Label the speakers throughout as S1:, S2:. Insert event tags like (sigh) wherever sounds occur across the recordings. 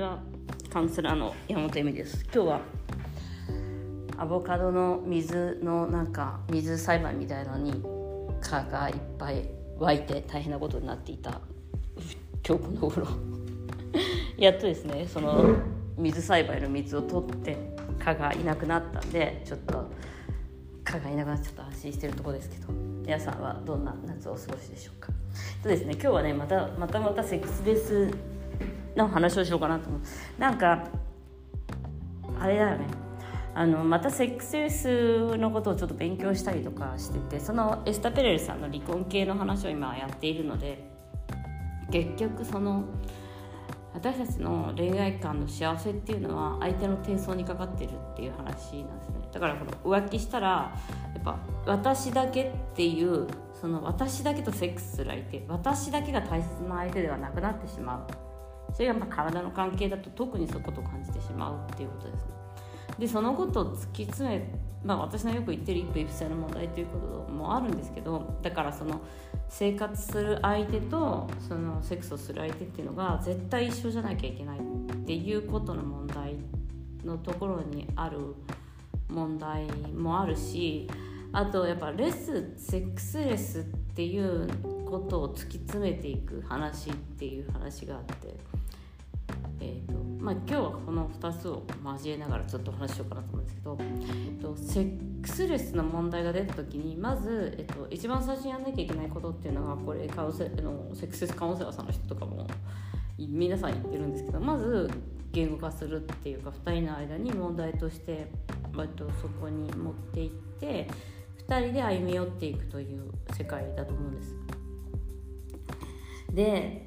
S1: ちはカウンセラーの山本恵美です。今日はアボカドの水のなんか水栽培みたいのに蚊がいっぱい湧いて大変なことになっていた。今日この頃。(laughs) やっとですねその水栽培の水を取って蚊がいなくなったんでちょっと蚊がいなくなっちゃった安心してるとこですけど皆さんはどんな夏をお過ごしでしょうか。とですね今日はねまたまたまたセックスレスの話をしようかなと思う。なんかあれだよね。あのまたセックスレスのことをちょっと勉強したりとかしててそのエスタ・ペレルさんの離婚系の話を今やっているので結局その私たちの恋愛観の幸せっていうのは相手の転送にかかってるっていう話なんですね。だからこの浮気したらやっぱ私だけっていうその私だけとセックスする相手私だけが大切な相手ではなくなってしまう。それがまあ体の関係だと特にそういうことを感じてしまうっていうことですね。でそのことを突き詰めまあ私のよく言ってる一夫一夫制の問題ということもあるんですけどだからその生活する相手とそのセックスをする相手っていうのが絶対一緒じゃなきゃいけないっていうことの問題のところにある問題もあるしあとやっぱレスセックスレスっていうことを突き詰めていく話っていう話があって、えーとまあ、今日はこの2つを交えながらちょっと話しようかなと思うんですけど、えっと、セックスレスの問題が出た時にまず、えっと、一番最初にやんなきゃいけないことっていうのがこれカウセのセックスレスカウンセラーさんの人とかも皆さん言ってるんですけどまず言語化するっていうか2人の間に問題として割とそこに持っていって2人で歩み寄っていくという世界だと思うんです。で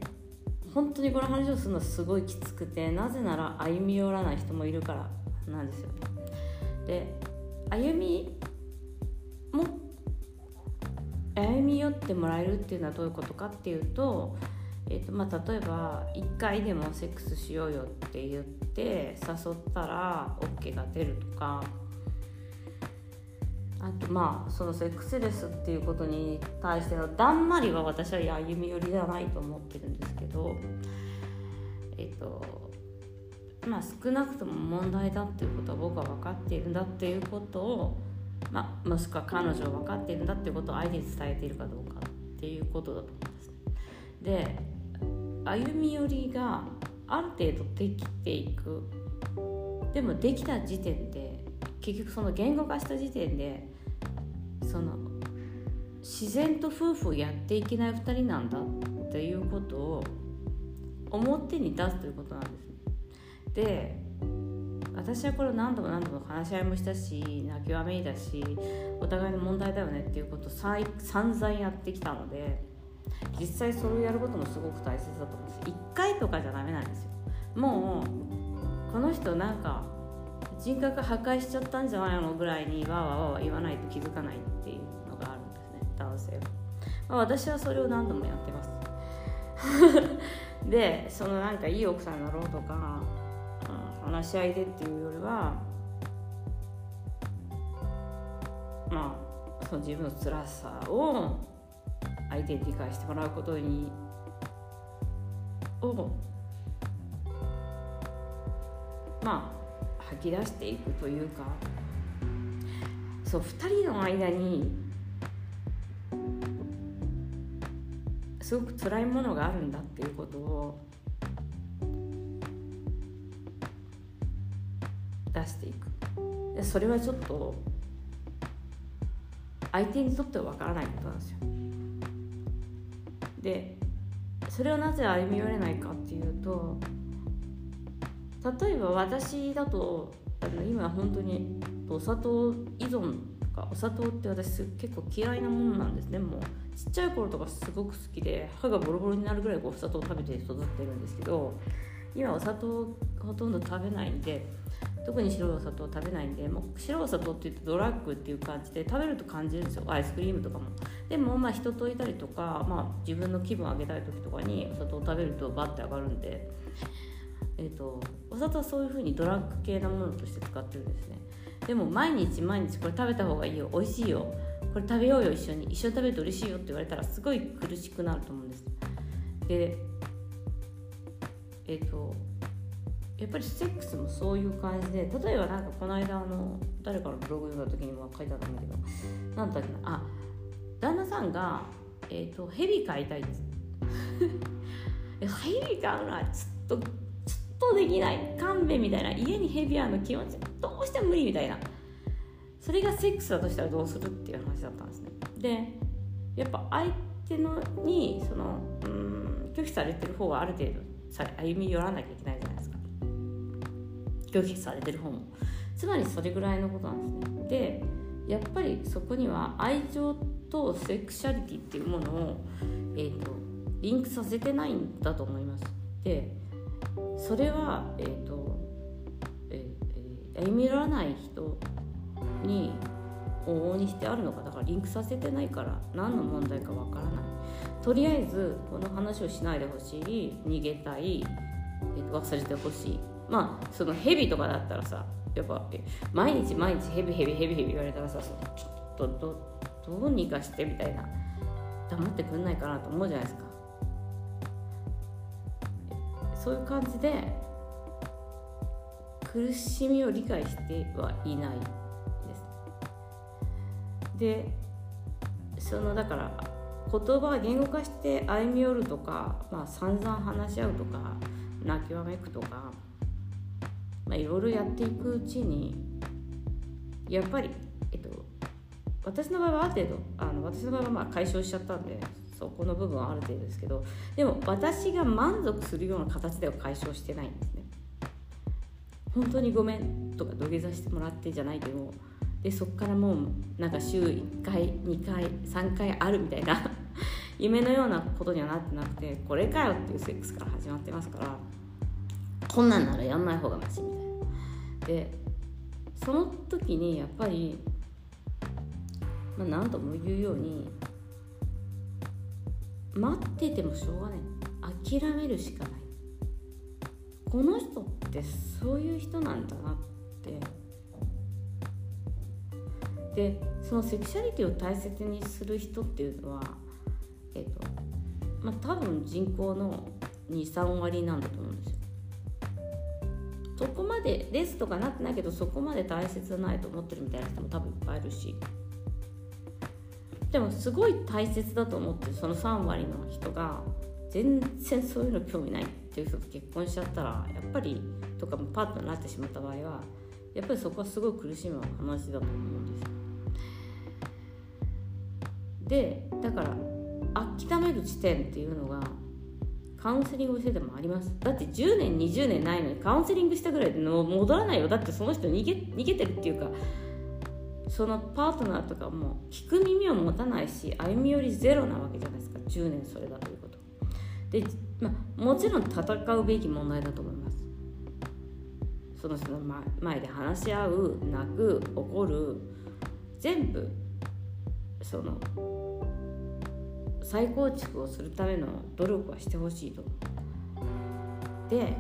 S1: 本当にこの話をするのすごいきつくてなぜなら歩み寄らない人もいるからなんですよ。で歩みも歩み寄ってもらえるっていうのはどういうことかっていうと,、えーとまあ、例えば1回でもセックスしようよって言って誘ったら OK が出るとかあとまあそのセックスレスっていうことに対してのだんまりは私は歩み寄りではないと思ってるんですけどえっとまあ少なくとも問題だっていうことは僕は分かっているんだっていうことを、まあ、もしくは彼女は分かっているんだっていうことを相手に伝えているかどうかっていうことだと思うんです。で歩み寄りがある程度できていくでもできた時点で結局その言語化した時点でその自然と夫婦をやっていけない2人なんだっていうことを表に出すということなんです。で私はこれを何度も何度も話し合いもしたし泣きわめいだしお互いの問題だよねっていうことを散々やってきたので実際それをやることもすごく大切だと思うんです。1回とかじゃダメなんですよ。もうこの人なんか人格破壊しちゃったんじゃないのぐらいにわーわわ言わないと気づかないっていう。男性。は、まあ、私はそれを何度もやってます。(laughs) でそのなんかいい奥さんだろうとか、うん、話し合いでっていうよりはまあその自分の辛さを相手に理解してもらうことにをまあ吐き出していくというか。そう2人の間にすごく辛いものがあるんだっていうことを出していく。でそれはちょっと相手にとってはわからないことなんですよ。でそれをなぜ歩み寄れないかっていうと例えば私だとあの今本当にお砂糖依存とかお砂糖って私結構嫌いなものなんですねもう。ちっちゃい頃とかすごく好きで歯がボロボロになるぐらいお砂糖を食べて育ってるんですけど今お砂糖ほとんど食べないんで特に白いお砂糖食べないんでもう白いお砂糖って言ってドラッグっていう感じで食べると感じるんですよ。アイスクリームとかも。でもまあ人といたりとか、まあ、自分の気分を上げたい時とかにお砂糖を食べるとバッて上がるんでえーと、お砂糖はそういうふうにドラッグ系なものとして使ってるんですね。でも毎日毎日これ食べた方がいいよ。美味しいよ。これ食べようよ一緒に。一緒に食べると嬉しいよって言われたらすごい苦しくなると思うんです。でえっ、ー、とやっぱりセックスもそういう感じで例えばなんかこの間あの誰かのブログ読んだ時にも書いてあったんだけど何だっけなあ旦那さんが、えーと、ヘビ飼いたいです。(laughs) ヘビ飼うのはちょっとちょっとできない。勘弁みたいな。家にヘビあるの気持ちどうしても無理みたいな。それがセックスだとしたらどうするっていう話だったんですね。でやっぱ相手のにそのうん拒否されてる方はある程度歩み寄らなきゃいけないじゃないですか。拒否されてる方も。つまりそれぐらいのことなんですね。でやっぱりそこには愛情とセクシャリティっていうものを、えーと、リンクさせてないんだと思います。でそれはえっ、ー、と、え、歩み寄らない人に往々にしてあるのかだからリンクさせてないから何の問題かわからない。とりあえずこの話をしないでほしい。逃げたい、えー、忘れてほしい。まあそのヘビとかだったらさやっぱ毎日毎日ヘビヘビヘビヘビ言われたらさちょっとどどうにかしてみたいな。黙ってくんないかなと思うじゃないですか。そういう感じで苦しみを理解してはいない。でそのだから言葉を言語化して歩み寄るとか、まあ、散々話し合うとか泣きわめくとかまあ、いろいろやっていくうちにやっぱり、えっと、私の場合はある程度あの私の場合はまあ解消しちゃったんでそこの部分はある程度ですけどでも私が満足するような形では解消してないんですね。本当にごめんとか土下座してもらってじゃないけどでそこからもうなんか週1回2回3回あるみたいな (laughs) 夢のようなことにはなってなくてこれかよっていうセックスから始まってますからこんなんならやんない方がマシみたいな。でその時にやっぱり、まあ、何とも言うように待っててもしょうがない。諦めるしかない。この人ってそういう人なんだなってでそのセクシャリティを大切にする人っていうのはえっ、とまあ多分人口の23割なんだと思うんですよそこまでレースとかなってないけどそこまで大切じゃないと思ってるみたいな人も多分いっぱいいるしでもすごい大切だと思ってるその3割の人が全然そういうの興味ないっていう人と結婚しちゃったらやっぱりとかもパッとなってしまった場合はやっぱりそこはすごい苦しむ話だと思うんですよ。でだから諦める地点っていうのがカウンセリングしててもあります。だって10年20年ないのにカウンセリングしたぐらいで戻らないよ。だってその人逃げ逃げてるっていうかそのパートナーとかも聞く耳を持たないし歩み寄りゼロなわけじゃないですか。10年それだということ。で、ま、もちろん戦うべき問題だと思います。その人の前で話し合う泣く怒る全部その再構築をするための努力はしてほしいと。で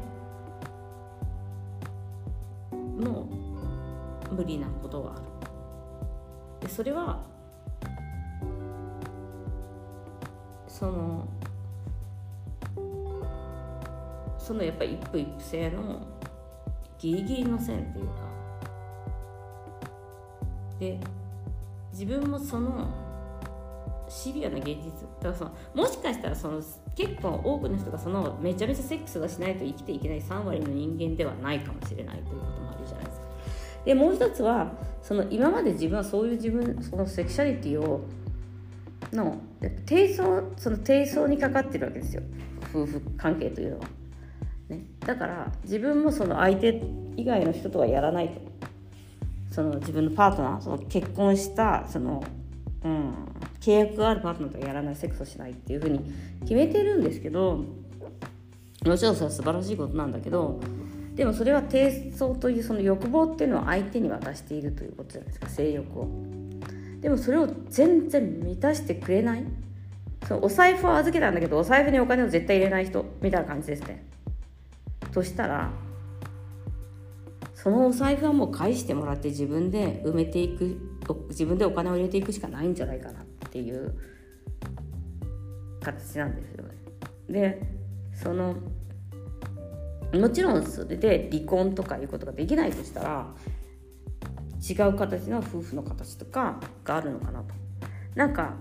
S1: もう無理なことはある。でそれはそのそのやっぱり一夫一夫制のギリギリの線っていうかで自分もそのシビアな現実。だからそのもしかしたらその結構多くの人がそのめちゃめちゃセックスがしないと生きていけない3割の人間ではないかもしれないということもあるじゃないですか。でもう一つはその今まで自分はそういう自分そのセクシャリティをの低層その低層にかかってるわけですよ。夫婦関係というのは。ね、だから自分もその相手以外の人とはやらないと。その自分のパートナーその結婚したその、うん、契約があるパートナーとやらないセックスをしないっていうふうに決めてるんですけどもちろんそれは素晴らしいことなんだけどでもそれは低層というその欲望っていうのを相手に渡しているということじゃないですか性欲を。でもそれを全然満たしてくれない？そのお財布を預けたんだけどお財布にお金を絶対入れない人みたいな感じですね。としたらそのお財布はもう返してもらって自分で埋めていく自分でお金を入れていくしかないんじゃないかな。っていう形なんですよね。でそのもちろんそれで離婚とかいうことができないとしたら違う形の夫婦の形とかがあるのかなとなんか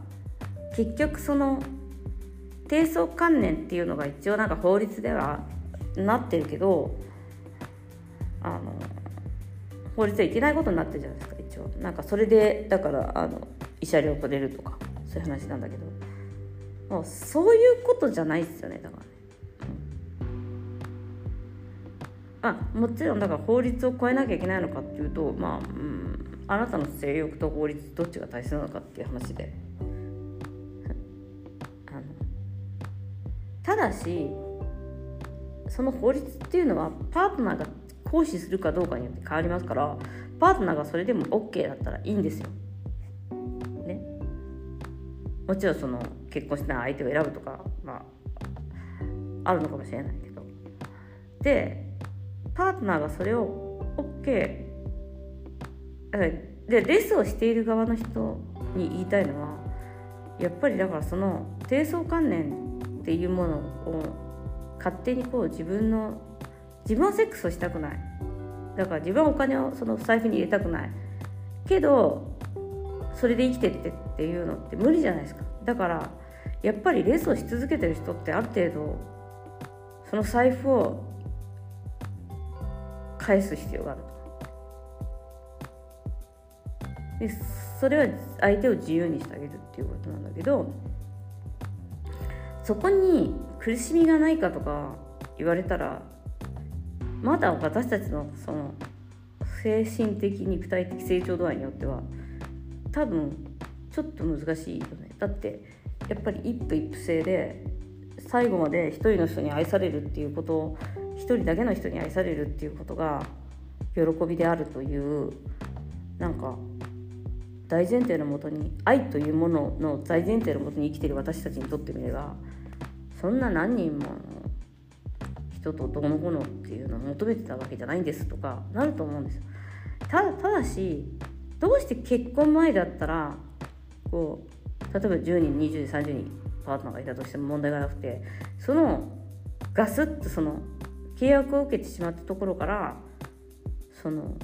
S1: 結局その低層観念っていうのが一応なんか法律ではなってるけどあの法律はいけないことになってるじゃないですか一応なんかそれでだからあの慰謝料くれるとかそういう話なんだけど。もうそういうことじゃないですよねだからね、あもちろんだから法律を超えなきゃいけないのかっていうとまあ、うん、あなたの性欲と法律どっちが大切なのかっていう話で。(laughs) あのただしその法律っていうのはパートナーが行使するかどうかによって変わりますからパートナーがそれでも OK だったらいいんですよ。もちろんその結婚しない相手を選ぶとかまああるのかもしれないけど。でパートナーがそれを OK でレスをしている側の人に言いたいのはやっぱりだからその低層観念っていうものを勝手にこう自分の自分はセックスをしたくない。だから自分はお金をその財布に入れたくない。けどそれで生きてってっていうのって無理じゃないですか。だからやっぱりレースをし続けてる人ってある程度その財布を返す必要がある。でそれは相手を自由にしてあげるっていうことなんだけどそこに苦しみがないかとか言われたらまだ私たちのその精神的肉体的成長度合いによっては多分ちょっと難しいよね。だってやっぱり一夫一夫制で最後まで一人の人に愛されるっていうこと一人だけの人に愛されるっていうことが喜びであるというなんか大前提のもとに愛というものの大前提のもとに生きてる私たちにとってみればそんな何人も人とどのこうのっていうのを求めてたわけじゃないんですとかなると思うんですただただしどうして結婚前だったらこう例えば10人20人30人パートナーがいたとしても問題がなくてそのガスッとその契約を受けてしまったところからその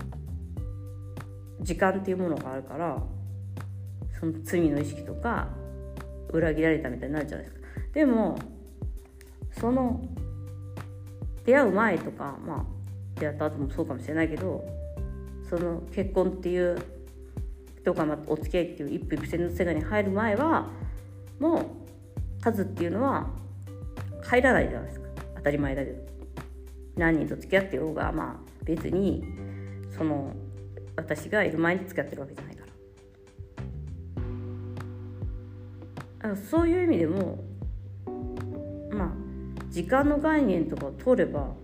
S1: 時間っていうものがあるからその罪の意識とか裏切られたみたいになるじゃないですか。でもその出会う前とかまあ出会った後もそうかもしれないけどその結婚っていうとか、お付き合いっていう一夫一夫の世界に入る前はもう数っていうのは入らないじゃないですか当たり前だけど何人と付き合ってようがまあ別にその私がいる前に付き合ってるわけじゃないからそういう意味でもまあ時間の概念とかを通れば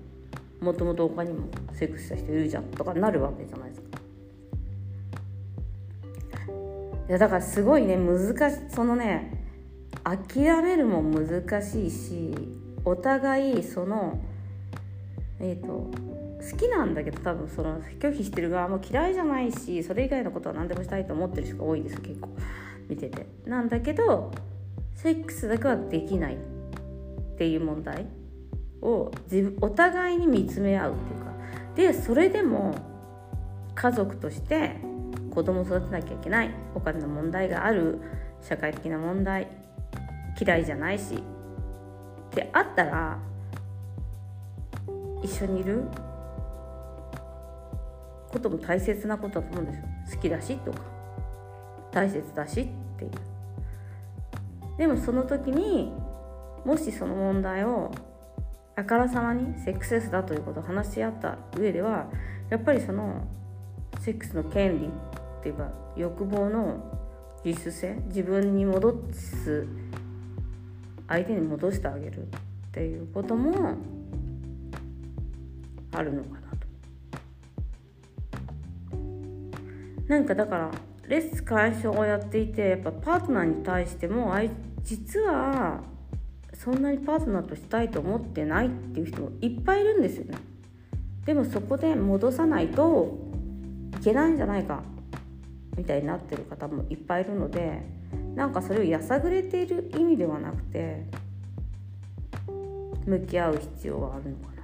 S1: もともと他にもセックスした人いるじゃんとかなるわけじゃないですか。いやだからすごいね難しいそのね諦めるも難しいしお互いそのえっ、ー、と好きなんだけど多分その拒否してる側も嫌いじゃないしそれ以外のことは何でもしたいと思ってる人が多いです結構見てて。なんだけどセックスだけはできないっていう問題を自分お互いに見つめ合うっていうか。でそれでも家族として子供を育てなきゃいけない。お金の問題がある。社会的な問題。嫌いじゃないし。ってあったら一緒にいる。ことも大切なことだと思うんですよ。好きだしとか。大切だしっていう。でもその時にもしその問題をあからさまにセックスレスだということを話し合った上ではやっぱりそのセックスの権利っていうか欲望の自主性自分に戻す相手に戻してあげるっていうこともあるのかなと。なんかだからレッスン解消をやっていてやっぱパートナーに対しても実はそんなにパートナーとしたいと思ってないっていう人もいっぱいいるんですよねでもそこで戻さないといけないんじゃないかみたいになってる方もいっぱいいるのでなんかそれをやさぐれている意味ではなくて向き合う必要はあるのかな。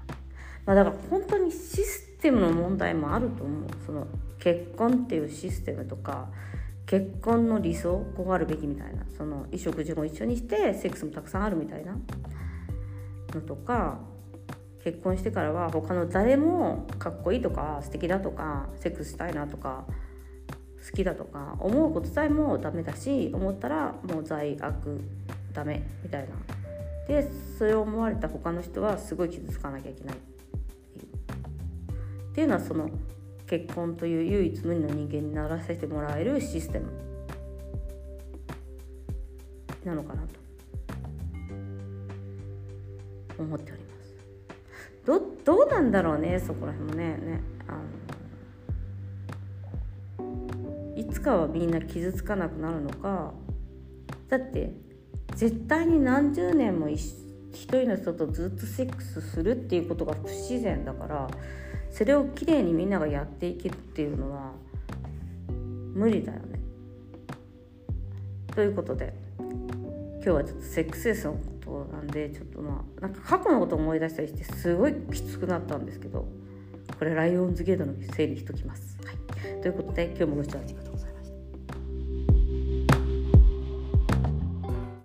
S1: まあ、だから本当にシステムの問題もあると思う。その結婚っていうシステムとか結婚の理想こうあるべきみたいな。その衣食住も一緒にしてセックスもたくさんあるみたいな。のとか結婚してからは他の誰もかっこいいとか素敵だとかセックスしたいなとか好きだとか思うことさえもダメだし思ったらもう罪悪ダメみたいな。でそれを思われた他の人はすごい傷つかなきゃいけないっていう。ていうのはその結婚という唯一無二の人間にならせてもらえるシステム。なのかなと。思っております。どどうなんだろうねそこら辺もねね。つかはみんな傷つかなくなるのかだって絶対に何十年も一人の人とずっとセックスするっていうことが不自然だからそれをきれいにみんながやっていけるっていうのは無理だよね。ということで今日はちょっとセックスレスのことなんでちょっとまあなんか過去のことを思い出したりしてすごいきつくなったんですけどこれライオンズゲートのせいにしときます。はい、ということで今日もご視聴ありがとうございます。